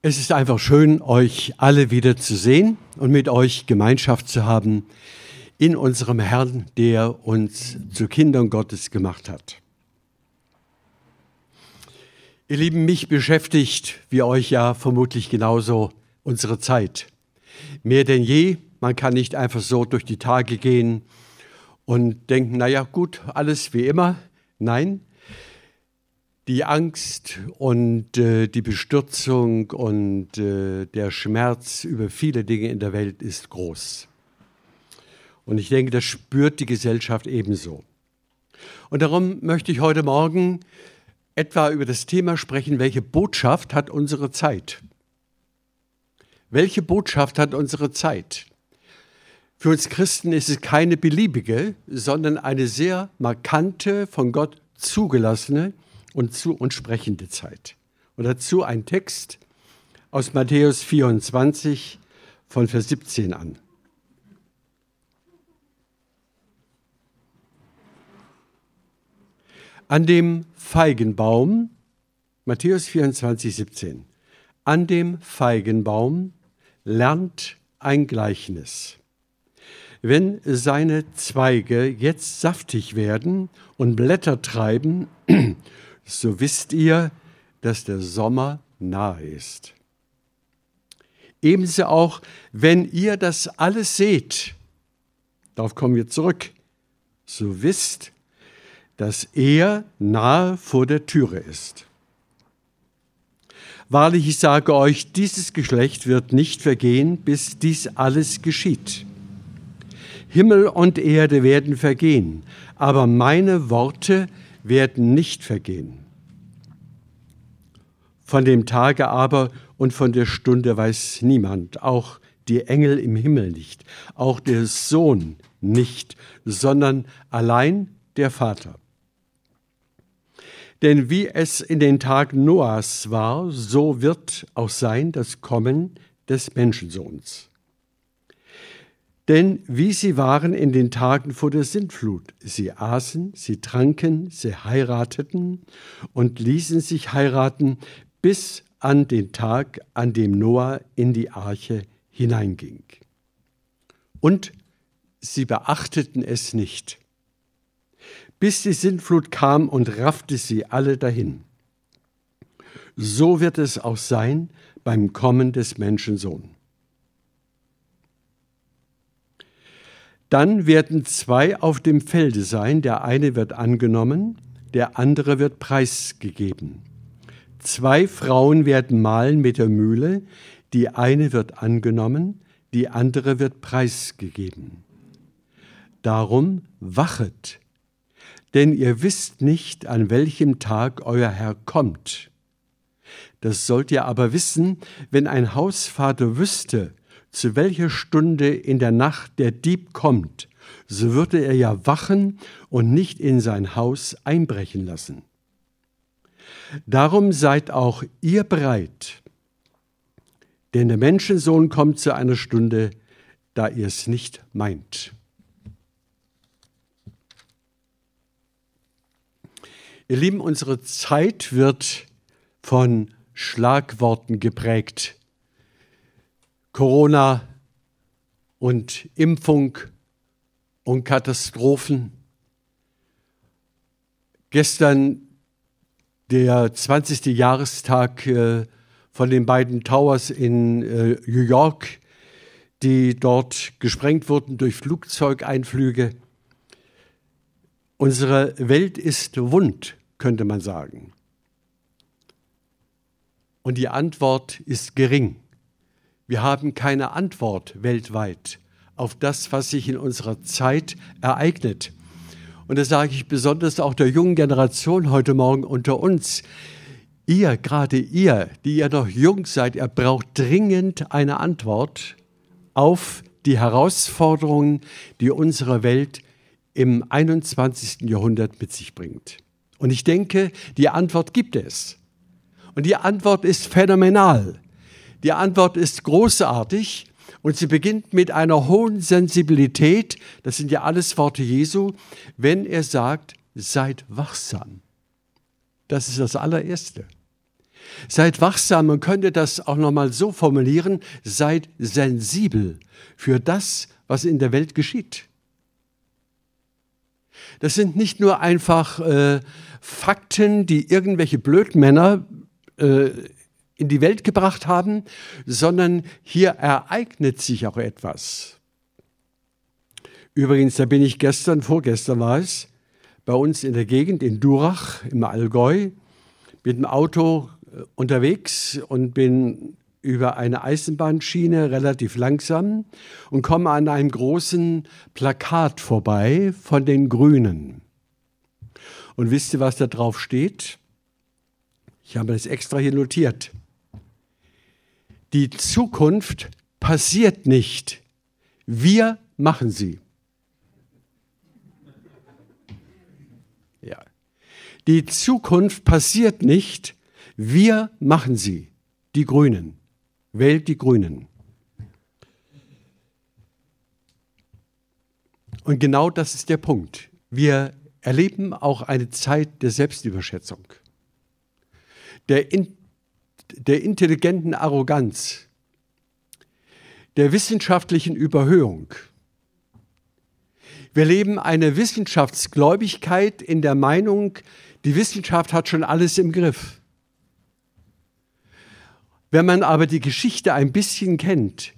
Es ist einfach schön, euch alle wieder zu sehen und mit euch Gemeinschaft zu haben in unserem Herrn, der uns zu Kindern Gottes gemacht hat. Ihr Lieben, mich beschäftigt, wie euch ja vermutlich genauso, unsere Zeit. Mehr denn je, man kann nicht einfach so durch die Tage gehen und denken, naja gut, alles wie immer. Nein, die Angst und äh, die Bestürzung und äh, der Schmerz über viele Dinge in der Welt ist groß. Und ich denke, das spürt die Gesellschaft ebenso. Und darum möchte ich heute Morgen etwa über das Thema sprechen, welche Botschaft hat unsere Zeit? Welche Botschaft hat unsere Zeit? Für uns Christen ist es keine beliebige, sondern eine sehr markante, von Gott zugelassene und zu uns sprechende Zeit. Und dazu ein Text aus Matthäus 24 von Vers 17 an. An dem Feigenbaum, Matthäus 24, 17, an dem Feigenbaum lernt ein Gleichnis. Wenn seine Zweige jetzt saftig werden und Blätter treiben, so wisst ihr, dass der Sommer nahe ist. Ebenso auch, wenn ihr das alles seht, darauf kommen wir zurück, so wisst, dass er nahe vor der Türe ist. Wahrlich, ich sage euch, dieses Geschlecht wird nicht vergehen, bis dies alles geschieht. Himmel und Erde werden vergehen, aber meine Worte werden nicht vergehen. Von dem Tage aber und von der Stunde weiß niemand, auch die Engel im Himmel nicht, auch der Sohn nicht, sondern allein der Vater. Denn wie es in den Tagen Noahs war, so wird auch sein das Kommen des Menschensohns. Denn wie sie waren in den Tagen vor der Sintflut, sie aßen, sie tranken, sie heirateten und ließen sich heiraten bis an den Tag, an dem Noah in die Arche hineinging. Und sie beachteten es nicht, bis die Sintflut kam und raffte sie alle dahin. So wird es auch sein beim Kommen des Menschensohn. Dann werden zwei auf dem Felde sein, der eine wird angenommen, der andere wird preisgegeben. Zwei Frauen werden mahlen mit der Mühle, die eine wird angenommen, die andere wird preisgegeben. Darum wachet, denn ihr wisst nicht, an welchem Tag euer Herr kommt. Das sollt ihr aber wissen, wenn ein Hausvater wüsste, zu welcher Stunde in der Nacht der Dieb kommt, so würde er ja wachen und nicht in sein Haus einbrechen lassen. Darum seid auch ihr bereit, denn der Menschensohn kommt zu einer Stunde, da ihr es nicht meint. Ihr Lieben, unsere Zeit wird von Schlagworten geprägt. Corona und Impfung und Katastrophen. Gestern der 20. Jahrestag äh, von den beiden Towers in äh, New York, die dort gesprengt wurden durch Flugzeugeinflüge. Unsere Welt ist wund, könnte man sagen. Und die Antwort ist gering. Wir haben keine Antwort weltweit auf das, was sich in unserer Zeit ereignet. Und das sage ich besonders auch der jungen Generation heute Morgen unter uns. Ihr, gerade ihr, die ihr noch jung seid, ihr braucht dringend eine Antwort auf die Herausforderungen, die unsere Welt im 21. Jahrhundert mit sich bringt. Und ich denke, die Antwort gibt es. Und die Antwort ist phänomenal. Die Antwort ist großartig und sie beginnt mit einer hohen Sensibilität, das sind ja alles Worte Jesu, wenn er sagt, seid wachsam. Das ist das allererste. Seid wachsam, man könnte das auch nochmal so formulieren, seid sensibel für das, was in der Welt geschieht. Das sind nicht nur einfach äh, Fakten, die irgendwelche Blödmänner äh, in die Welt gebracht haben, sondern hier ereignet sich auch etwas. Übrigens, da bin ich gestern, vorgestern war es, bei uns in der Gegend in Durach im Allgäu mit dem Auto äh, unterwegs und bin über eine Eisenbahnschiene relativ langsam und komme an einem großen Plakat vorbei von den Grünen. Und wisst ihr, was da drauf steht? Ich habe das extra hier notiert. Die Zukunft passiert nicht. Wir machen sie. Ja. Die Zukunft passiert nicht. Wir machen sie. Die Grünen. Wählt die Grünen. Und genau das ist der Punkt. Wir erleben auch eine Zeit der Selbstüberschätzung, der, in, der intelligenten Arroganz, der wissenschaftlichen Überhöhung. Wir leben eine Wissenschaftsgläubigkeit in der Meinung, die Wissenschaft hat schon alles im Griff. Wenn man aber die Geschichte ein bisschen kennt,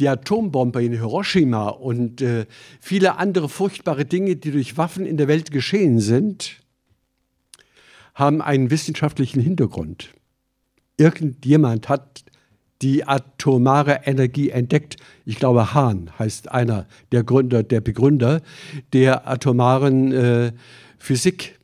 die Atombombe in Hiroshima und äh, viele andere furchtbare Dinge, die durch Waffen in der Welt geschehen sind, haben einen wissenschaftlichen Hintergrund. Irgendjemand hat die atomare Energie entdeckt. Ich glaube, Hahn heißt einer der Gründer, der Begründer der atomaren äh, Physik.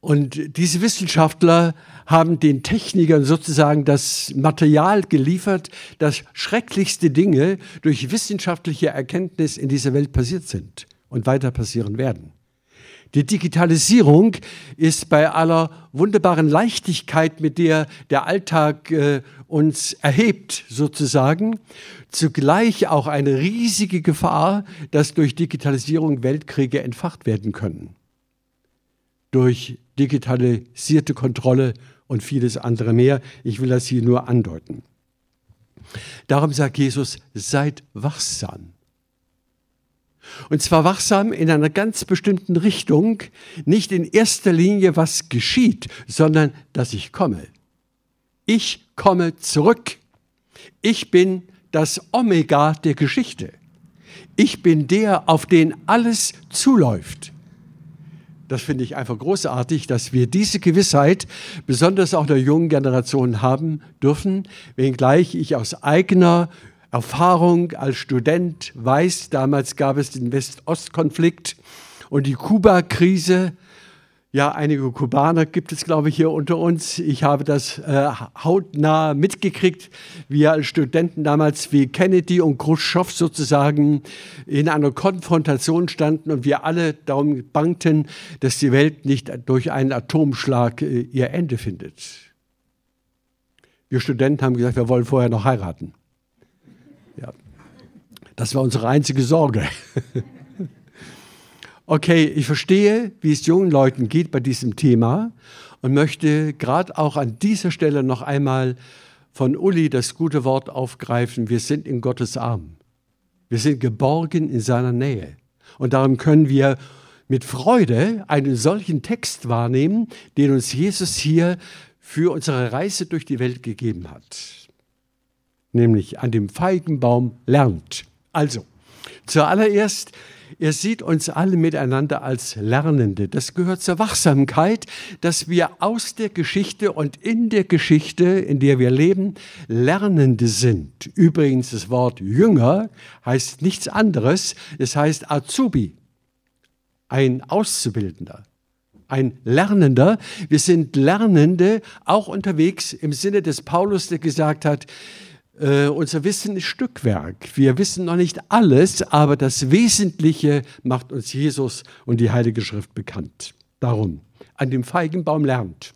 Und diese Wissenschaftler haben den Technikern sozusagen das Material geliefert, dass schrecklichste Dinge durch wissenschaftliche Erkenntnis in dieser Welt passiert sind und weiter passieren werden. Die Digitalisierung ist bei aller wunderbaren Leichtigkeit, mit der der Alltag äh, uns erhebt, sozusagen, zugleich auch eine riesige Gefahr, dass durch Digitalisierung Weltkriege entfacht werden können. Durch digitalisierte Kontrolle und vieles andere mehr. Ich will das hier nur andeuten. Darum sagt Jesus, seid wachsam. Und zwar wachsam in einer ganz bestimmten Richtung, nicht in erster Linie, was geschieht, sondern dass ich komme. Ich komme zurück. Ich bin das Omega der Geschichte. Ich bin der, auf den alles zuläuft. Das finde ich einfach großartig, dass wir diese Gewissheit besonders auch der jungen Generation haben dürfen, wenngleich ich aus eigener Erfahrung als Student weiß, damals gab es den West-Ost-Konflikt und die Kuba-Krise ja, einige Kubaner gibt es, glaube ich, hier unter uns. Ich habe das äh, hautnah mitgekriegt, wie als Studenten damals wie Kennedy und Khrushchev sozusagen in einer Konfrontation standen und wir alle darum bangten, dass die Welt nicht durch einen Atomschlag äh, ihr Ende findet. Wir Studenten haben gesagt, wir wollen vorher noch heiraten. Das war unsere einzige Sorge. Okay, ich verstehe, wie es jungen Leuten geht bei diesem Thema und möchte gerade auch an dieser Stelle noch einmal von Uli das gute Wort aufgreifen. Wir sind in Gottes Arm. Wir sind geborgen in seiner Nähe. Und darum können wir mit Freude einen solchen Text wahrnehmen, den uns Jesus hier für unsere Reise durch die Welt gegeben hat. Nämlich an dem Feigenbaum lernt. Also, zuallererst er sieht uns alle miteinander als Lernende. Das gehört zur Wachsamkeit, dass wir aus der Geschichte und in der Geschichte, in der wir leben, Lernende sind. Übrigens, das Wort Jünger heißt nichts anderes. Es heißt Azubi, ein Auszubildender ein Lernender. Wir sind Lernende, auch unterwegs im Sinne des Paulus, der gesagt hat, äh, unser Wissen ist Stückwerk. Wir wissen noch nicht alles, aber das Wesentliche macht uns Jesus und die Heilige Schrift bekannt. Darum, an dem Feigenbaum lernt.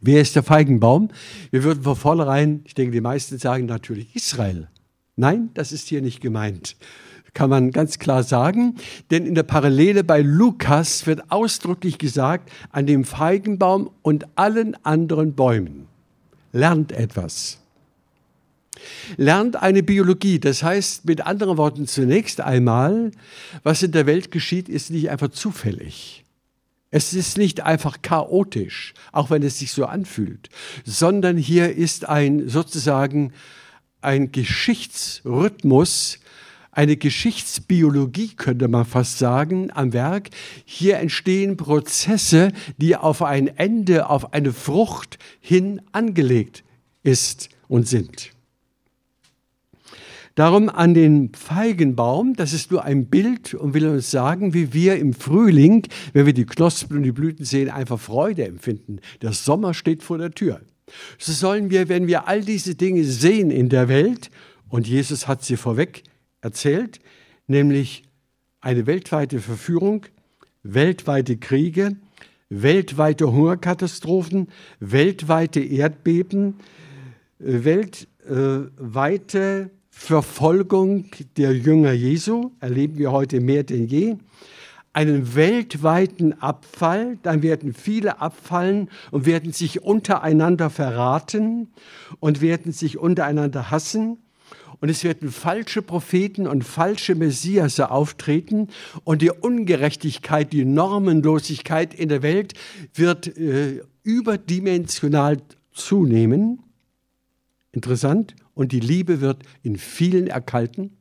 Wer ist der Feigenbaum? Wir würden von vornherein, ich denke, die meisten sagen natürlich Israel. Nein, das ist hier nicht gemeint. kann man ganz klar sagen, denn in der Parallele bei Lukas wird ausdrücklich gesagt, an dem Feigenbaum und allen anderen Bäumen. Lernt etwas. Lernt eine Biologie. Das heißt mit anderen Worten zunächst einmal, was in der Welt geschieht, ist nicht einfach zufällig. Es ist nicht einfach chaotisch, auch wenn es sich so anfühlt, sondern hier ist ein sozusagen ein Geschichtsrhythmus, eine Geschichtsbiologie, könnte man fast sagen, am Werk. Hier entstehen Prozesse, die auf ein Ende, auf eine Frucht hin angelegt ist und sind. Darum an den Feigenbaum, das ist nur ein Bild und will uns sagen, wie wir im Frühling, wenn wir die Knospen und die Blüten sehen, einfach Freude empfinden. Der Sommer steht vor der Tür. So sollen wir, wenn wir all diese Dinge sehen in der Welt, und Jesus hat sie vorweg erzählt, nämlich eine weltweite Verführung, weltweite Kriege, weltweite Hungerkatastrophen, weltweite Erdbeben, weltweite Verfolgung der Jünger Jesu, erleben wir heute mehr denn je, einen weltweiten Abfall, dann werden viele abfallen und werden sich untereinander verraten und werden sich untereinander hassen. Und es werden falsche Propheten und falsche Messiasse auftreten und die Ungerechtigkeit, die Normenlosigkeit in der Welt wird äh, überdimensional zunehmen. Interessant und die Liebe wird in vielen erkalten.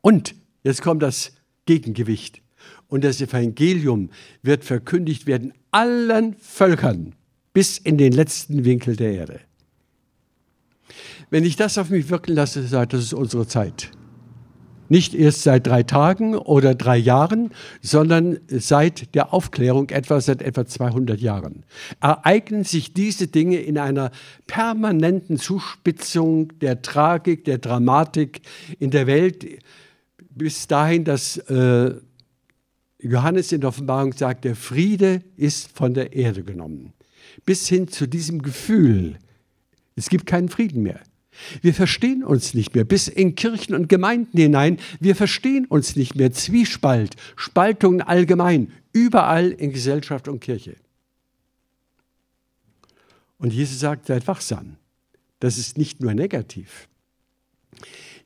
Und jetzt kommt das Gegengewicht. Und das Evangelium wird verkündigt werden allen Völkern bis in den letzten Winkel der Erde. Wenn ich das auf mich wirken lasse, ich, das ist unsere Zeit. Nicht erst seit drei Tagen oder drei Jahren, sondern seit der Aufklärung, etwa seit etwa 200 Jahren, ereignen sich diese Dinge in einer permanenten Zuspitzung der Tragik, der Dramatik in der Welt, bis dahin, dass äh, Johannes in der Offenbarung sagt, der Friede ist von der Erde genommen. Bis hin zu diesem Gefühl, es gibt keinen Frieden mehr. Wir verstehen uns nicht mehr, bis in Kirchen und Gemeinden hinein. Wir verstehen uns nicht mehr. Zwiespalt, Spaltungen allgemein, überall in Gesellschaft und Kirche. Und Jesus sagt, seid wachsam. Das ist nicht nur negativ.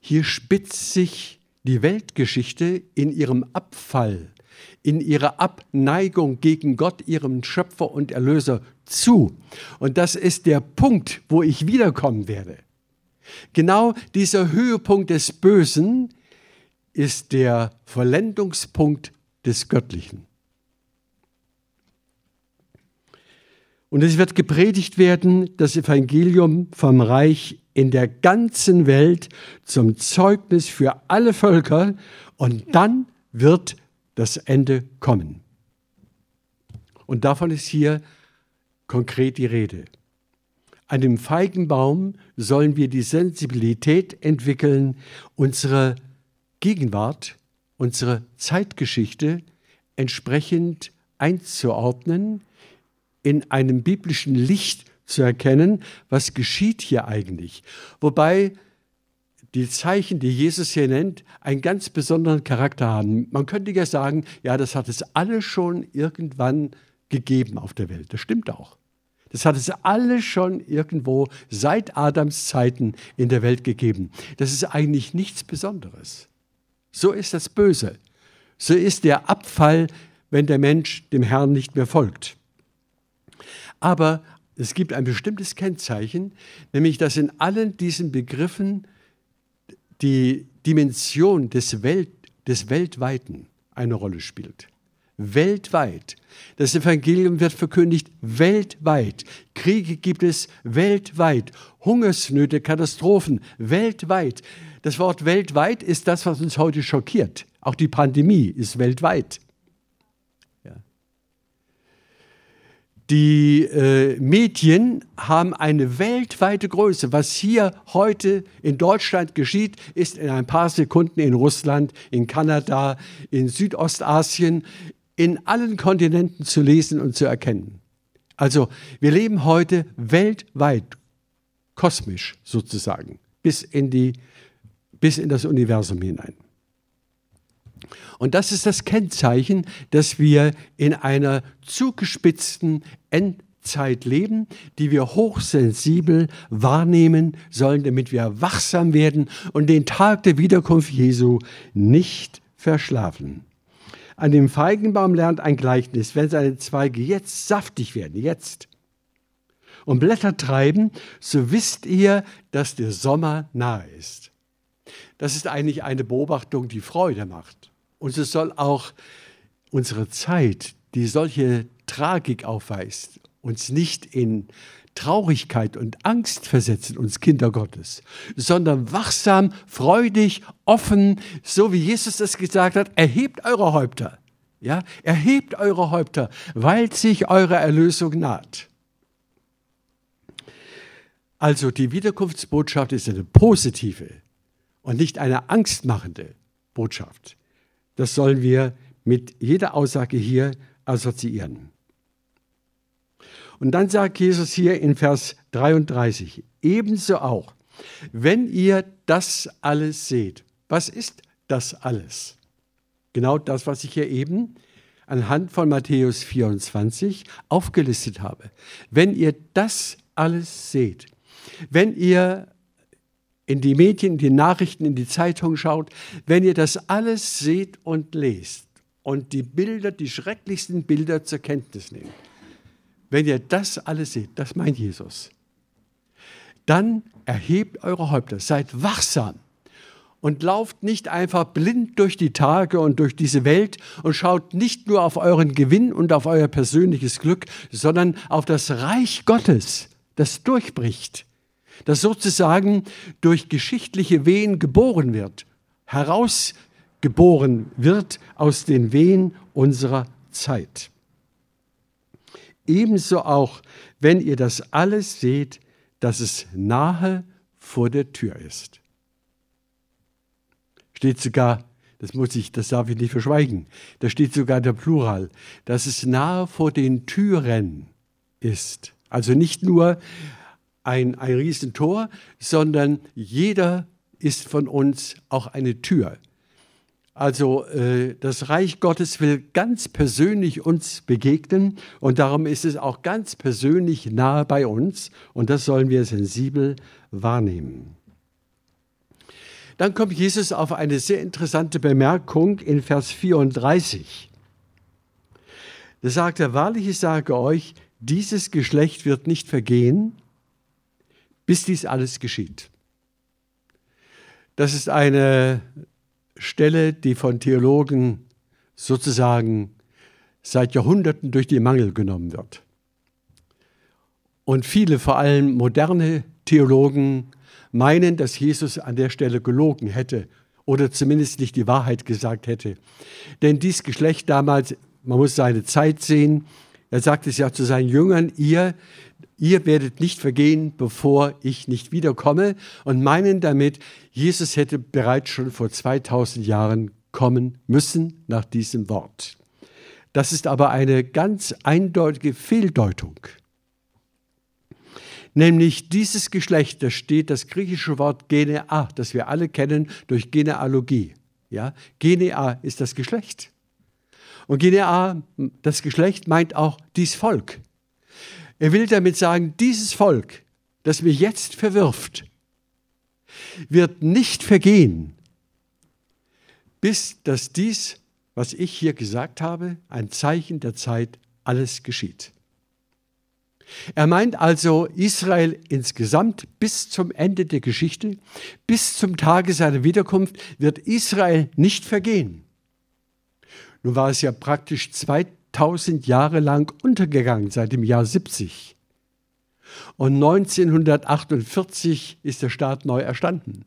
Hier spitzt sich die Weltgeschichte in ihrem Abfall, in ihrer Abneigung gegen Gott, ihrem Schöpfer und Erlöser, zu. Und das ist der Punkt, wo ich wiederkommen werde. Genau dieser Höhepunkt des Bösen ist der Vollendungspunkt des Göttlichen. Und es wird gepredigt werden, das Evangelium vom Reich in der ganzen Welt zum Zeugnis für alle Völker und dann wird das Ende kommen. Und davon ist hier konkret die Rede. An dem Feigenbaum sollen wir die Sensibilität entwickeln, unsere Gegenwart, unsere Zeitgeschichte entsprechend einzuordnen, in einem biblischen Licht zu erkennen, was geschieht hier eigentlich. Wobei die Zeichen, die Jesus hier nennt, einen ganz besonderen Charakter haben. Man könnte ja sagen, ja, das hat es alle schon irgendwann gegeben auf der Welt. Das stimmt auch. Das hat es alles schon irgendwo seit Adams Zeiten in der Welt gegeben. Das ist eigentlich nichts Besonderes. So ist das Böse. So ist der Abfall, wenn der Mensch dem Herrn nicht mehr folgt. Aber es gibt ein bestimmtes Kennzeichen, nämlich dass in allen diesen Begriffen die Dimension des, Welt, des Weltweiten eine Rolle spielt weltweit. Das Evangelium wird verkündigt weltweit. Kriege gibt es weltweit. Hungersnöte, Katastrophen weltweit. Das Wort weltweit ist das, was uns heute schockiert. Auch die Pandemie ist weltweit. Ja. Die äh, Medien haben eine weltweite Größe. Was hier heute in Deutschland geschieht, ist in ein paar Sekunden in Russland, in Kanada, in Südostasien, in allen Kontinenten zu lesen und zu erkennen. Also wir leben heute weltweit, kosmisch sozusagen, bis in, die, bis in das Universum hinein. Und das ist das Kennzeichen, dass wir in einer zugespitzten Endzeit leben, die wir hochsensibel wahrnehmen sollen, damit wir wachsam werden und den Tag der Wiederkunft Jesu nicht verschlafen. An dem Feigenbaum lernt ein Gleichnis, wenn seine Zweige jetzt saftig werden, jetzt, und Blätter treiben, so wisst ihr, dass der Sommer nahe ist. Das ist eigentlich eine Beobachtung, die Freude macht. Und es soll auch unsere Zeit, die solche Tragik aufweist, uns nicht in Traurigkeit und Angst versetzen, uns Kinder Gottes, sondern wachsam, freudig, offen, so wie Jesus es gesagt hat, erhebt eure Häupter. Ja, erhebt eure Häupter, weil sich eure Erlösung naht. Also die Wiederkunftsbotschaft ist eine positive und nicht eine angstmachende Botschaft. Das sollen wir mit jeder Aussage hier assoziieren. Und dann sagt Jesus hier in Vers 33, ebenso auch, wenn ihr das alles seht. Was ist das alles? Genau das, was ich hier eben anhand von Matthäus 24 aufgelistet habe. Wenn ihr das alles seht, wenn ihr in die Medien, in die Nachrichten, in die Zeitung schaut, wenn ihr das alles seht und lest und die Bilder, die schrecklichsten Bilder zur Kenntnis nehmt, wenn ihr das alles seht, das meint Jesus, dann erhebt eure Häupter, seid wachsam und lauft nicht einfach blind durch die Tage und durch diese Welt und schaut nicht nur auf euren Gewinn und auf euer persönliches Glück, sondern auf das Reich Gottes, das durchbricht das sozusagen durch geschichtliche Wehen geboren wird, herausgeboren wird aus den Wehen unserer Zeit. Ebenso auch, wenn ihr das alles seht, dass es nahe vor der Tür ist. Steht sogar, das muss ich, das darf ich nicht verschweigen, da steht sogar der Plural, dass es nahe vor den Türen ist. Also nicht nur ein, ein Riesentor, sondern jeder ist von uns auch eine Tür. Also äh, das Reich Gottes will ganz persönlich uns begegnen und darum ist es auch ganz persönlich nahe bei uns und das sollen wir sensibel wahrnehmen. Dann kommt Jesus auf eine sehr interessante Bemerkung in Vers 34. Da sagt er, wahrlich ich sage euch, dieses Geschlecht wird nicht vergehen, bis dies alles geschieht. Das ist eine Stelle, die von Theologen sozusagen seit Jahrhunderten durch die Mangel genommen wird. Und viele, vor allem moderne Theologen, meinen, dass Jesus an der Stelle gelogen hätte oder zumindest nicht die Wahrheit gesagt hätte. Denn dies Geschlecht damals, man muss seine Zeit sehen, er sagt es ja zu seinen Jüngern, ihr, ihr werdet nicht vergehen, bevor ich nicht wiederkomme und meinen damit, Jesus hätte bereits schon vor 2000 Jahren kommen müssen nach diesem Wort. Das ist aber eine ganz eindeutige Fehldeutung. Nämlich dieses Geschlecht, da steht das griechische Wort Genea, das wir alle kennen durch Genealogie. Ja? Genea ist das Geschlecht. Und Genea, das Geschlecht, meint auch dies Volk. Er will damit sagen, dieses Volk, das mich jetzt verwirft, wird nicht vergehen, bis dass dies, was ich hier gesagt habe, ein Zeichen der Zeit alles geschieht. Er meint also Israel insgesamt bis zum Ende der Geschichte, bis zum Tage seiner Wiederkunft wird Israel nicht vergehen. Nun war es ja praktisch 2000 Jahre lang untergegangen, seit dem Jahr 70. Und 1948 ist der Staat neu erstanden.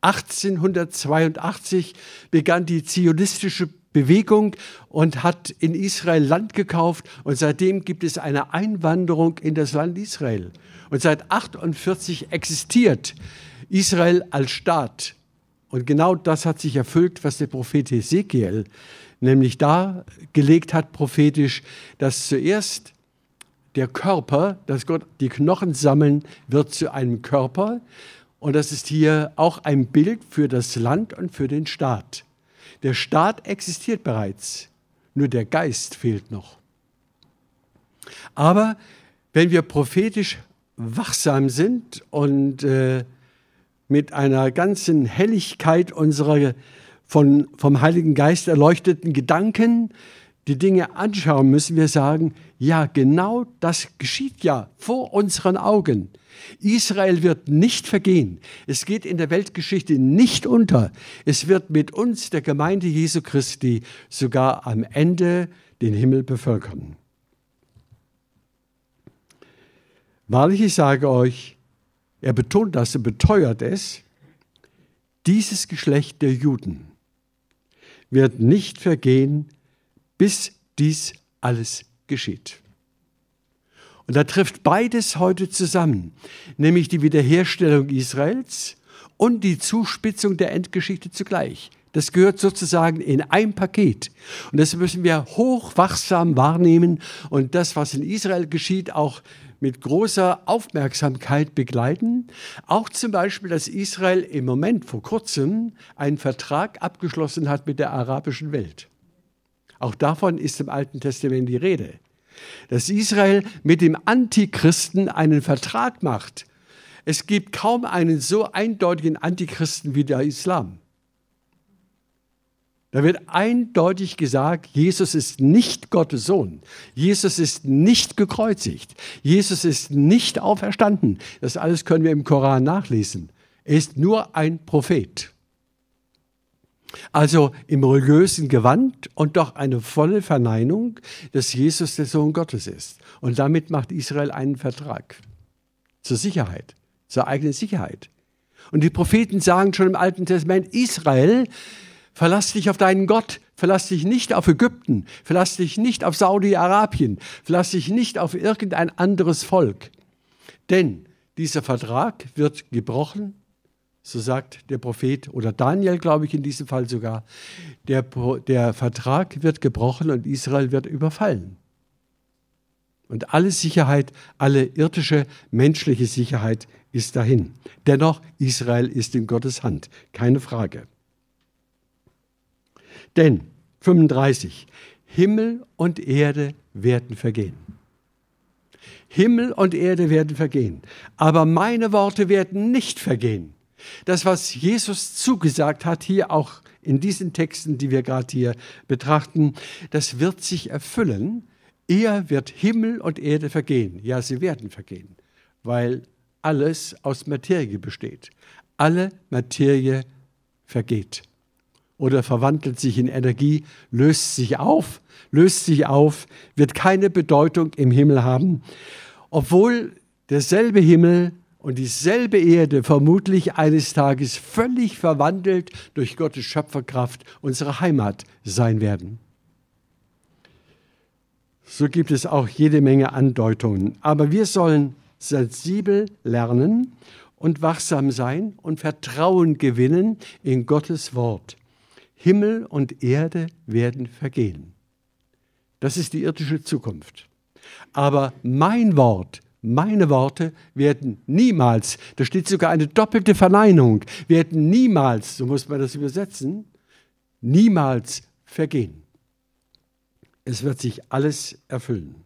1882 begann die zionistische Bewegung und hat in Israel Land gekauft und seitdem gibt es eine Einwanderung in das Land Israel. Und seit 1948 existiert Israel als Staat. Und genau das hat sich erfüllt, was der Prophet Ezekiel nämlich da gelegt hat prophetisch, dass zuerst der Körper, dass Gott die Knochen sammeln wird zu einem Körper. Und das ist hier auch ein Bild für das Land und für den Staat. Der Staat existiert bereits, nur der Geist fehlt noch. Aber wenn wir prophetisch wachsam sind und äh, mit einer ganzen Helligkeit unserer von, vom Heiligen Geist erleuchteten Gedanken die Dinge anschauen, müssen wir sagen, ja, genau das geschieht ja vor unseren Augen. Israel wird nicht vergehen. Es geht in der Weltgeschichte nicht unter. Es wird mit uns, der Gemeinde Jesu Christi, sogar am Ende den Himmel bevölkern. Wahrlich, ich sage euch, er betont das und beteuert es, dieses Geschlecht der Juden wird nicht vergehen, bis dies alles geschieht. Und da trifft beides heute zusammen, nämlich die Wiederherstellung Israels und die Zuspitzung der Endgeschichte zugleich. Das gehört sozusagen in ein Paket. Und das müssen wir hochwachsam wahrnehmen und das, was in Israel geschieht, auch mit großer Aufmerksamkeit begleiten. Auch zum Beispiel, dass Israel im Moment vor kurzem einen Vertrag abgeschlossen hat mit der arabischen Welt. Auch davon ist im Alten Testament die Rede. Dass Israel mit dem Antichristen einen Vertrag macht. Es gibt kaum einen so eindeutigen Antichristen wie der Islam. Da wird eindeutig gesagt, Jesus ist nicht Gottes Sohn. Jesus ist nicht gekreuzigt. Jesus ist nicht auferstanden. Das alles können wir im Koran nachlesen. Er ist nur ein Prophet. Also im religiösen Gewand und doch eine volle Verneinung, dass Jesus der Sohn Gottes ist. Und damit macht Israel einen Vertrag zur Sicherheit, zur eigenen Sicherheit. Und die Propheten sagen schon im Alten Testament, Israel Verlass dich auf deinen Gott. Verlass dich nicht auf Ägypten. Verlass dich nicht auf Saudi-Arabien. Verlass dich nicht auf irgendein anderes Volk. Denn dieser Vertrag wird gebrochen, so sagt der Prophet oder Daniel, glaube ich, in diesem Fall sogar. Der, der Vertrag wird gebrochen und Israel wird überfallen. Und alle Sicherheit, alle irdische, menschliche Sicherheit ist dahin. Dennoch, Israel ist in Gottes Hand, keine Frage. Denn 35, Himmel und Erde werden vergehen. Himmel und Erde werden vergehen, aber meine Worte werden nicht vergehen. Das, was Jesus zugesagt hat, hier auch in diesen Texten, die wir gerade hier betrachten, das wird sich erfüllen. Er wird Himmel und Erde vergehen. Ja, sie werden vergehen, weil alles aus Materie besteht. Alle Materie vergeht oder verwandelt sich in Energie, löst sich auf, löst sich auf, wird keine Bedeutung im Himmel haben, obwohl derselbe Himmel und dieselbe Erde vermutlich eines Tages völlig verwandelt durch Gottes Schöpferkraft unsere Heimat sein werden. So gibt es auch jede Menge Andeutungen. Aber wir sollen sensibel lernen und wachsam sein und Vertrauen gewinnen in Gottes Wort. Himmel und Erde werden vergehen. Das ist die irdische Zukunft. Aber mein Wort, meine Worte werden niemals, da steht sogar eine doppelte Verneinung, werden niemals, so muss man das übersetzen, niemals vergehen. Es wird sich alles erfüllen.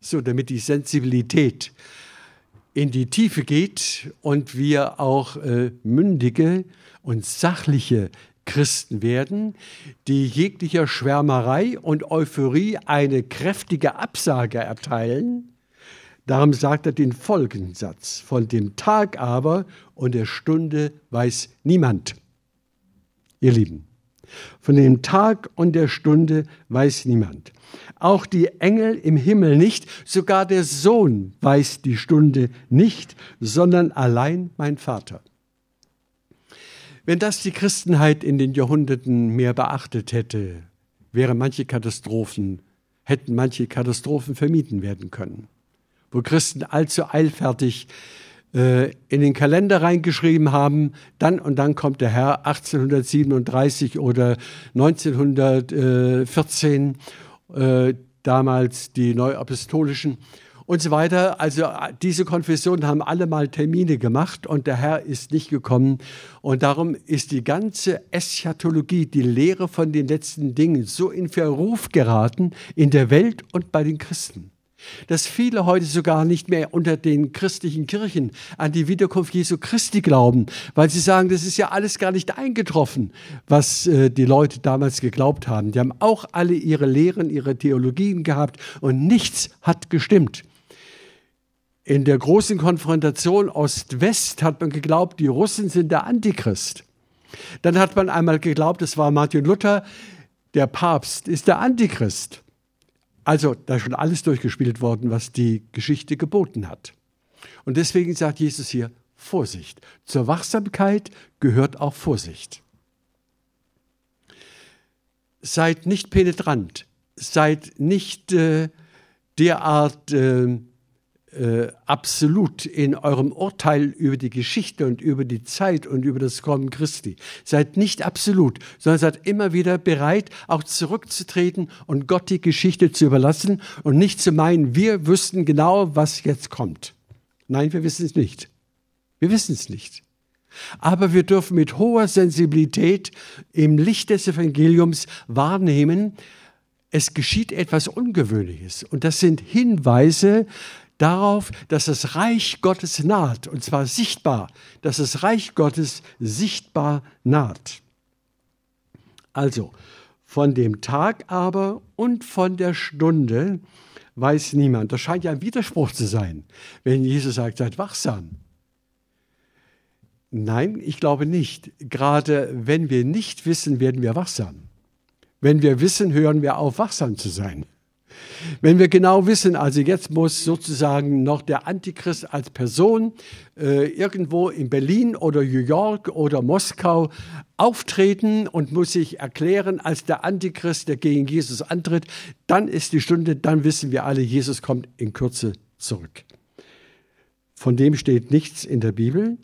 So, damit die Sensibilität in die Tiefe geht und wir auch äh, mündige und sachliche Christen werden, die jeglicher Schwärmerei und Euphorie eine kräftige Absage erteilen. Darum sagt er den folgenden Satz, von dem Tag aber und der Stunde weiß niemand. Ihr Lieben, von dem Tag und der Stunde weiß niemand. Auch die Engel im Himmel nicht, sogar der Sohn weiß die Stunde nicht, sondern allein mein Vater. Wenn das die Christenheit in den Jahrhunderten mehr beachtet hätte, wären manche Katastrophen, hätten manche Katastrophen vermieden werden können. Wo Christen allzu eilfertig äh, in den Kalender reingeschrieben haben, dann und dann kommt der Herr 1837 oder 1914, äh, damals die Neuapostolischen, und so weiter. Also diese Konfessionen haben alle mal Termine gemacht und der Herr ist nicht gekommen. Und darum ist die ganze Eschatologie, die Lehre von den letzten Dingen, so in Verruf geraten in der Welt und bei den Christen dass viele heute sogar nicht mehr unter den christlichen Kirchen an die Wiederkunft Jesu Christi glauben, weil sie sagen, das ist ja alles gar nicht eingetroffen, was äh, die Leute damals geglaubt haben. Die haben auch alle ihre Lehren, ihre Theologien gehabt und nichts hat gestimmt. In der großen Konfrontation Ost-West hat man geglaubt, die Russen sind der Antichrist. Dann hat man einmal geglaubt, es war Martin Luther, der Papst ist der Antichrist. Also da ist schon alles durchgespielt worden, was die Geschichte geboten hat. Und deswegen sagt Jesus hier, Vorsicht. Zur Wachsamkeit gehört auch Vorsicht. Seid nicht penetrant, seid nicht äh, derart äh, äh, absolut in eurem Urteil über die Geschichte und über die Zeit und über das Kommen Christi. Seid nicht absolut, sondern seid immer wieder bereit, auch zurückzutreten und Gott die Geschichte zu überlassen und nicht zu meinen, wir wüssten genau, was jetzt kommt. Nein, wir wissen es nicht. Wir wissen es nicht. Aber wir dürfen mit hoher Sensibilität im Licht des Evangeliums wahrnehmen, es geschieht etwas Ungewöhnliches. Und das sind Hinweise, darauf, dass das Reich Gottes naht, und zwar sichtbar, dass das Reich Gottes sichtbar naht. Also, von dem Tag aber und von der Stunde weiß niemand. Das scheint ja ein Widerspruch zu sein, wenn Jesus sagt, seid wachsam. Nein, ich glaube nicht. Gerade wenn wir nicht wissen, werden wir wachsam. Wenn wir wissen, hören wir auf, wachsam zu sein. Wenn wir genau wissen, also jetzt muss sozusagen noch der Antichrist als Person äh, irgendwo in Berlin oder New York oder Moskau auftreten und muss sich erklären als der Antichrist, der gegen Jesus antritt, dann ist die Stunde, dann wissen wir alle, Jesus kommt in Kürze zurück. Von dem steht nichts in der Bibel.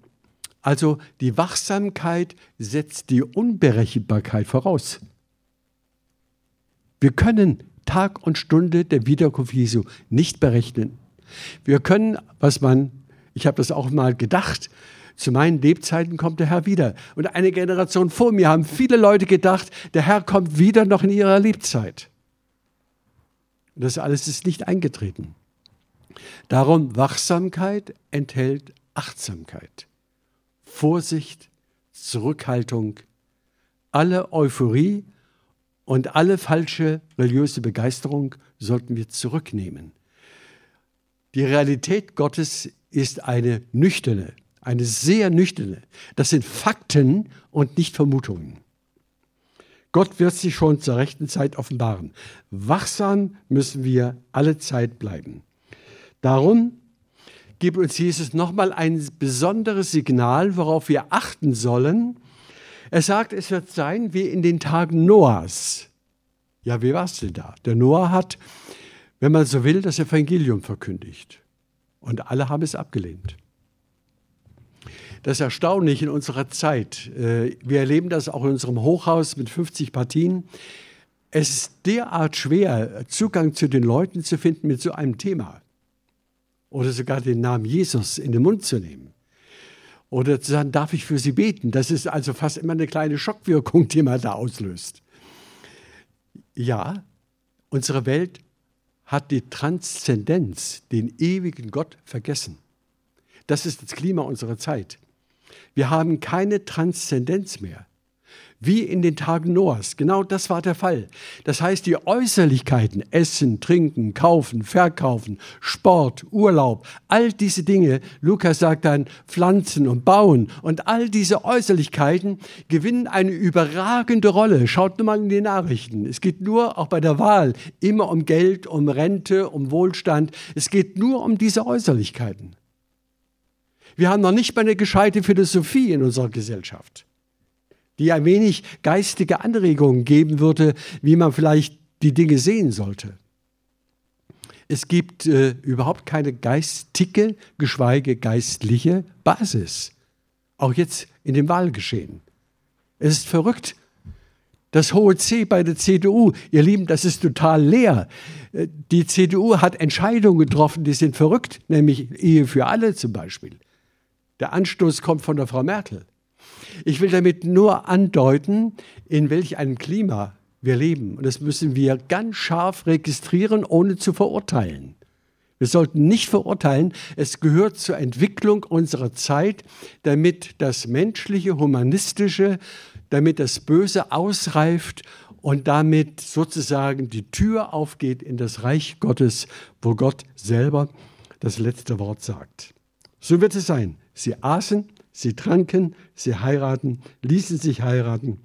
Also die Wachsamkeit setzt die Unberechenbarkeit voraus. Wir können Tag und Stunde der Wiederkunft Jesu nicht berechnen. Wir können, was man, ich habe das auch mal gedacht, zu meinen Lebzeiten kommt der Herr wieder. Und eine Generation vor mir haben viele Leute gedacht, der Herr kommt wieder noch in ihrer Lebzeit. Und das alles ist nicht eingetreten. Darum Wachsamkeit enthält Achtsamkeit, Vorsicht, Zurückhaltung, alle Euphorie und alle falsche religiöse Begeisterung sollten wir zurücknehmen. Die Realität Gottes ist eine nüchterne, eine sehr nüchterne. Das sind Fakten und nicht Vermutungen. Gott wird sich schon zur rechten Zeit offenbaren. Wachsam müssen wir alle Zeit bleiben. Darum gibt uns Jesus nochmal ein besonderes Signal, worauf wir achten sollen, er sagt, es wird sein wie in den Tagen Noahs. Ja, wie war es denn da? Der Noah hat, wenn man so will, das Evangelium verkündigt. Und alle haben es abgelehnt. Das ist erstaunlich in unserer Zeit. Äh, wir erleben das auch in unserem Hochhaus mit 50 Partien. Es ist derart schwer, Zugang zu den Leuten zu finden mit so einem Thema. Oder sogar den Namen Jesus in den Mund zu nehmen. Oder zu sagen, darf ich für Sie beten? Das ist also fast immer eine kleine Schockwirkung, die man da auslöst. Ja, unsere Welt hat die Transzendenz, den ewigen Gott vergessen. Das ist das Klima unserer Zeit. Wir haben keine Transzendenz mehr wie in den Tagen Noahs. Genau das war der Fall. Das heißt, die Äußerlichkeiten, Essen, Trinken, Kaufen, Verkaufen, Sport, Urlaub, all diese Dinge, Lukas sagt dann Pflanzen und Bauen und all diese Äußerlichkeiten gewinnen eine überragende Rolle. Schaut nur mal in die Nachrichten. Es geht nur, auch bei der Wahl, immer um Geld, um Rente, um Wohlstand. Es geht nur um diese Äußerlichkeiten. Wir haben noch nicht mal eine gescheite Philosophie in unserer Gesellschaft die ein wenig geistige Anregungen geben würde, wie man vielleicht die Dinge sehen sollte. Es gibt äh, überhaupt keine geistige, geschweige geistliche Basis. Auch jetzt in dem Wahlgeschehen. Es ist verrückt. Das hohe C bei der CDU, ihr Lieben, das ist total leer. Äh, die CDU hat Entscheidungen getroffen, die sind verrückt, nämlich Ehe für alle zum Beispiel. Der Anstoß kommt von der Frau Merkel. Ich will damit nur andeuten, in welch einem Klima wir leben. Und das müssen wir ganz scharf registrieren, ohne zu verurteilen. Wir sollten nicht verurteilen, es gehört zur Entwicklung unserer Zeit, damit das menschliche, humanistische, damit das Böse ausreift und damit sozusagen die Tür aufgeht in das Reich Gottes, wo Gott selber das letzte Wort sagt. So wird es sein. Sie aßen, sie tranken, sie heiraten, ließen sich heiraten,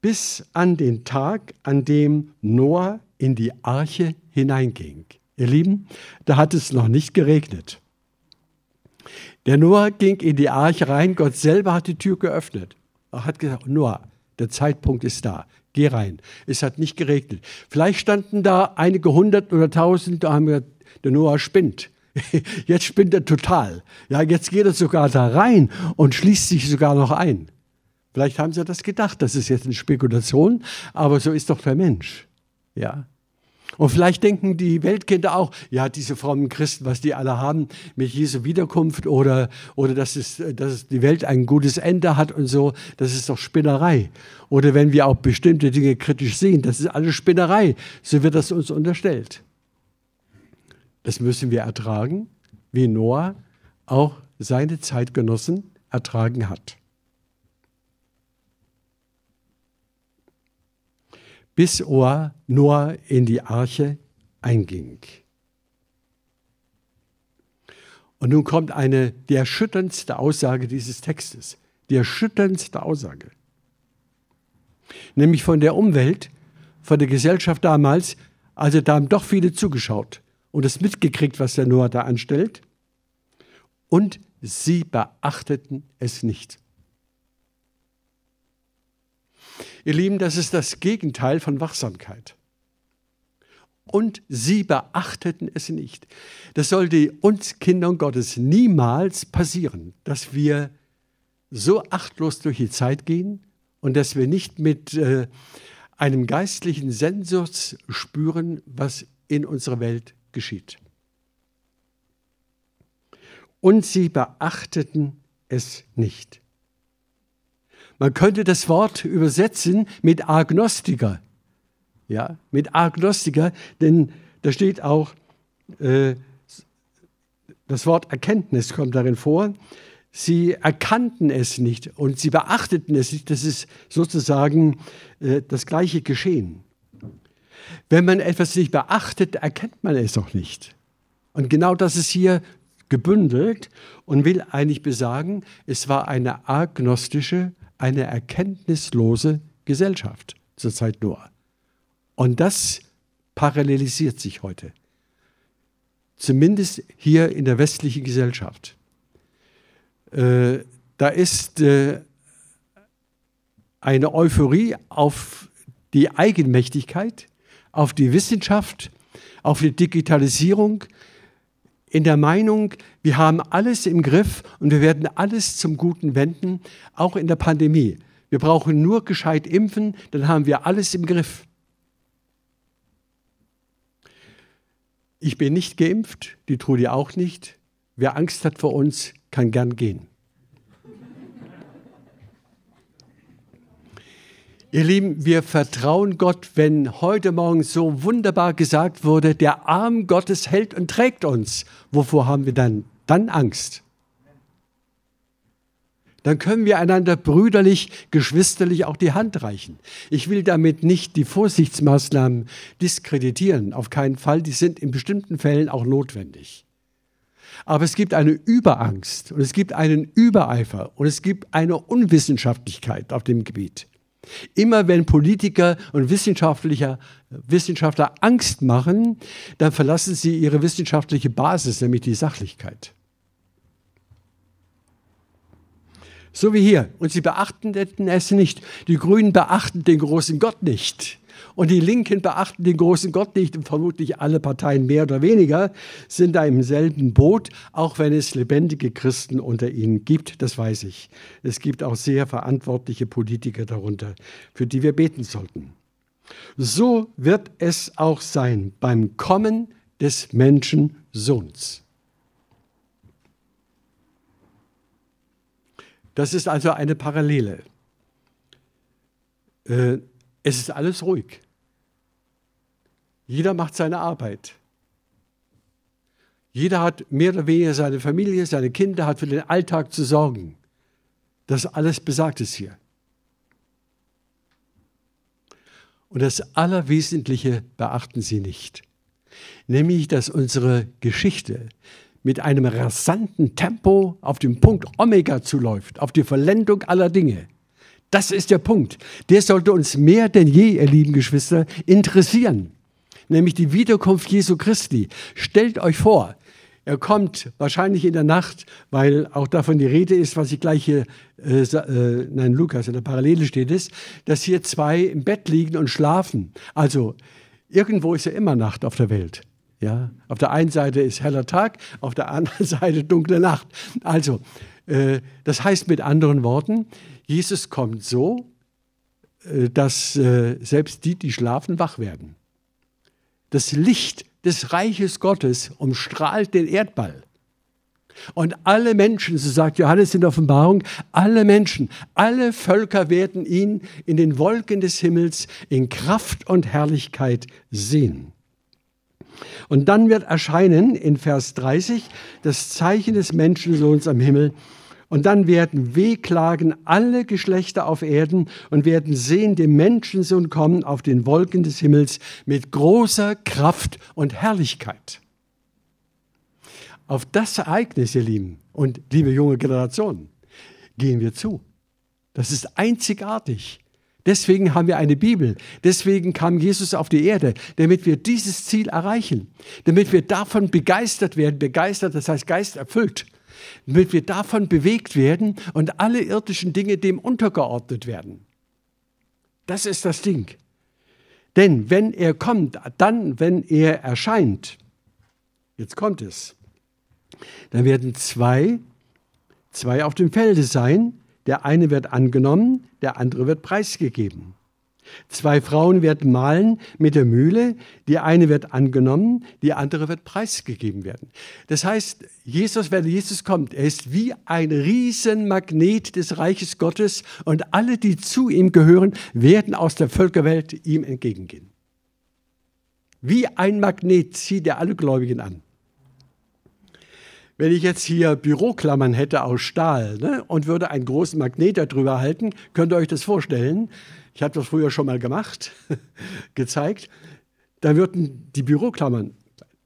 bis an den Tag, an dem Noah in die Arche hineinging. Ihr Lieben, da hat es noch nicht geregnet. Der Noah ging in die Arche rein, Gott selber hat die Tür geöffnet. Er hat gesagt, Noah, der Zeitpunkt ist da, geh rein. Es hat nicht geregnet. Vielleicht standen da einige hundert oder tausend, da haben wir, der Noah spinnt. Jetzt spinnt er total. Ja, jetzt geht er sogar da rein und schließt sich sogar noch ein. Vielleicht haben sie das gedacht, das ist jetzt eine Spekulation, aber so ist doch der Mensch. Ja. Und vielleicht denken die Weltkinder auch, ja, diese frommen Christen, was die alle haben mit Jesu Wiederkunft oder, oder dass, es, dass die Welt ein gutes Ende hat und so, das ist doch Spinnerei. Oder wenn wir auch bestimmte Dinge kritisch sehen, das ist alles Spinnerei. So wird das uns unterstellt. Das müssen wir ertragen, wie Noah auch seine Zeitgenossen ertragen hat. bis Noah in die Arche einging. Und nun kommt eine, die erschütterndste Aussage dieses Textes, die erschütterndste Aussage. Nämlich von der Umwelt, von der Gesellschaft damals, also da haben doch viele zugeschaut und es mitgekriegt, was der Noah da anstellt. Und sie beachteten es nicht. Ihr Lieben, das ist das Gegenteil von Wachsamkeit. Und sie beachteten es nicht. Das sollte uns Kindern Gottes niemals passieren, dass wir so achtlos durch die Zeit gehen und dass wir nicht mit äh, einem geistlichen Sensors spüren, was in unserer Welt geschieht. Und sie beachteten es nicht. Man könnte das Wort übersetzen mit Agnostiker. Ja, mit Agnostiker, denn da steht auch, äh, das Wort Erkenntnis kommt darin vor. Sie erkannten es nicht und sie beachteten es nicht. Das ist sozusagen äh, das gleiche Geschehen. Wenn man etwas nicht beachtet, erkennt man es auch nicht. Und genau das ist hier gebündelt und will eigentlich besagen, es war eine agnostische eine erkenntnislose Gesellschaft zur Zeit Noah. Und das parallelisiert sich heute. Zumindest hier in der westlichen Gesellschaft. Äh, da ist äh, eine Euphorie auf die Eigenmächtigkeit, auf die Wissenschaft, auf die Digitalisierung, in der Meinung, wir haben alles im Griff und wir werden alles zum Guten wenden, auch in der Pandemie. Wir brauchen nur gescheit impfen, dann haben wir alles im Griff. Ich bin nicht geimpft, die Trudi auch nicht. Wer Angst hat vor uns, kann gern gehen. Ihr Lieben, wir vertrauen Gott, wenn heute Morgen so wunderbar gesagt wurde, der Arm Gottes hält und trägt uns. Wovor haben wir dann, dann Angst? Dann können wir einander brüderlich, geschwisterlich auch die Hand reichen. Ich will damit nicht die Vorsichtsmaßnahmen diskreditieren, auf keinen Fall, die sind in bestimmten Fällen auch notwendig. Aber es gibt eine Überangst und es gibt einen Übereifer und es gibt eine Unwissenschaftlichkeit auf dem Gebiet. Immer wenn Politiker und Wissenschaftler, Wissenschaftler Angst machen, dann verlassen sie ihre wissenschaftliche Basis, nämlich die Sachlichkeit. So wie hier. Und sie beachten es nicht. Die Grünen beachten den großen Gott nicht. Und die Linken beachten den großen Gott nicht und vermutlich alle Parteien mehr oder weniger sind da im selben Boot, auch wenn es lebendige Christen unter ihnen gibt, das weiß ich. Es gibt auch sehr verantwortliche Politiker darunter, für die wir beten sollten. So wird es auch sein beim Kommen des Menschensohns. Das ist also eine Parallele. Äh, es ist alles ruhig. Jeder macht seine Arbeit. Jeder hat mehr oder weniger seine Familie, seine Kinder, hat für den Alltag zu sorgen. Das alles besagt es hier. Und das Allerwesentliche beachten Sie nicht, nämlich dass unsere Geschichte mit einem rasanten Tempo auf dem Punkt Omega zuläuft, auf die Verlendung aller Dinge. Das ist der Punkt. Der sollte uns mehr denn je, ihr lieben Geschwister, interessieren. Nämlich die Wiederkunft Jesu Christi. Stellt euch vor, er kommt wahrscheinlich in der Nacht, weil auch davon die Rede ist, was ich gleich hier, äh, äh, nein, Lukas, in der Parallele steht es, dass hier zwei im Bett liegen und schlafen. Also irgendwo ist ja immer Nacht auf der Welt. Ja, auf der einen Seite ist heller Tag, auf der anderen Seite dunkle Nacht. Also, äh, das heißt mit anderen Worten, Jesus kommt so, äh, dass äh, selbst die, die schlafen, wach werden. Das Licht des Reiches Gottes umstrahlt den Erdball. Und alle Menschen, so sagt Johannes in der Offenbarung, alle Menschen, alle Völker werden ihn in den Wolken des Himmels in Kraft und Herrlichkeit sehen. Und dann wird erscheinen in Vers 30 das Zeichen des Menschensohns am Himmel und dann werden wehklagen alle Geschlechter auf Erden und werden sehen den Menschensohn kommen auf den Wolken des Himmels mit großer Kraft und Herrlichkeit. Auf das Ereignis, ihr Lieben und liebe junge Generation, gehen wir zu. Das ist einzigartig. Deswegen haben wir eine Bibel. Deswegen kam Jesus auf die Erde, damit wir dieses Ziel erreichen. Damit wir davon begeistert werden. Begeistert, das heißt Geist erfüllt damit wir davon bewegt werden und alle irdischen Dinge dem untergeordnet werden. Das ist das Ding. Denn wenn er kommt, dann, wenn er erscheint, jetzt kommt es, dann werden zwei, zwei auf dem Felde sein. Der eine wird angenommen, der andere wird preisgegeben. Zwei Frauen werden malen mit der Mühle, die eine wird angenommen, die andere wird preisgegeben werden. Das heißt, Jesus, wenn Jesus kommt, er ist wie ein Riesenmagnet des Reiches Gottes und alle, die zu ihm gehören, werden aus der Völkerwelt ihm entgegengehen. Wie ein Magnet zieht er alle Gläubigen an. Wenn ich jetzt hier Büroklammern hätte aus Stahl ne, und würde einen großen Magnet darüber halten, könnt ihr euch das vorstellen, ich habe das früher schon mal gemacht, gezeigt, dann würden die Büroklammern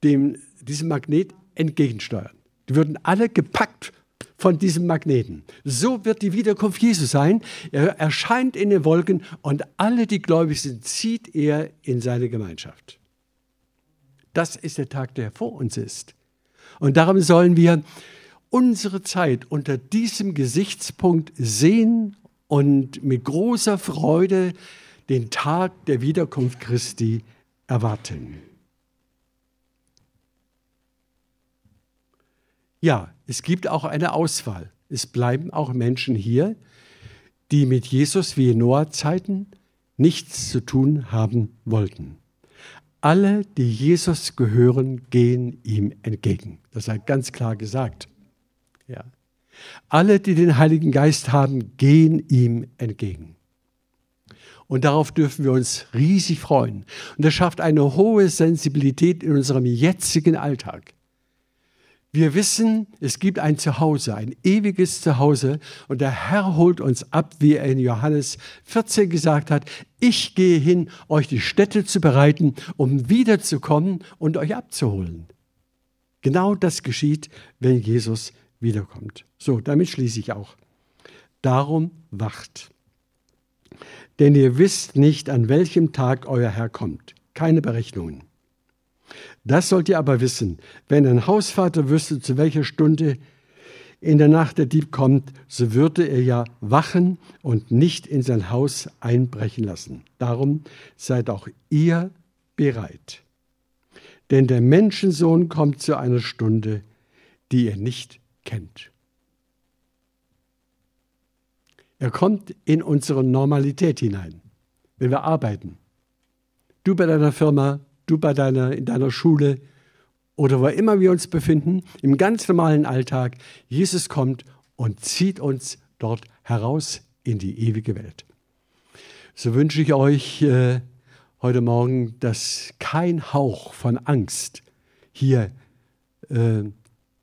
dem, diesem Magnet entgegensteuern. Die würden alle gepackt von diesem Magneten. So wird die Wiederkunft Jesu sein. Er erscheint in den Wolken und alle, die gläubig sind, zieht er in seine Gemeinschaft. Das ist der Tag, der vor uns ist. Und darum sollen wir unsere Zeit unter diesem Gesichtspunkt sehen und mit großer Freude den Tag der Wiederkunft Christi erwarten. Ja, es gibt auch eine Auswahl. Es bleiben auch Menschen hier, die mit Jesus wie in Noah-Zeiten nichts zu tun haben wollten. Alle, die Jesus gehören, gehen ihm entgegen. Das hat ganz klar gesagt. Ja. Alle, die den Heiligen Geist haben, gehen ihm entgegen. Und darauf dürfen wir uns riesig freuen. Und das schafft eine hohe Sensibilität in unserem jetzigen Alltag. Wir wissen, es gibt ein Zuhause, ein ewiges Zuhause und der Herr holt uns ab, wie er in Johannes 14 gesagt hat, ich gehe hin, euch die Städte zu bereiten, um wiederzukommen und euch abzuholen. Genau das geschieht, wenn Jesus wiederkommt. So, damit schließe ich auch. Darum wacht. Denn ihr wisst nicht, an welchem Tag euer Herr kommt. Keine Berechnungen. Das sollt ihr aber wissen. Wenn ein Hausvater wüsste, zu welcher Stunde in der Nacht der Dieb kommt, so würde er ja wachen und nicht in sein Haus einbrechen lassen. Darum seid auch ihr bereit. Denn der Menschensohn kommt zu einer Stunde, die ihr nicht kennt. Er kommt in unsere Normalität hinein, wenn wir arbeiten. Du bei deiner Firma, du bei deiner, in deiner Schule oder wo immer wir uns befinden, im ganz normalen Alltag. Jesus kommt und zieht uns dort heraus in die ewige Welt. So wünsche ich euch äh, heute Morgen, dass kein Hauch von Angst hier äh,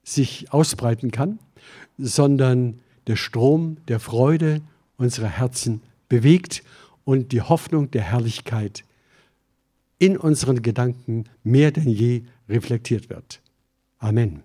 sich ausbreiten kann, sondern der Strom der Freude unsere Herzen bewegt und die Hoffnung der Herrlichkeit in unseren Gedanken mehr denn je reflektiert wird. Amen.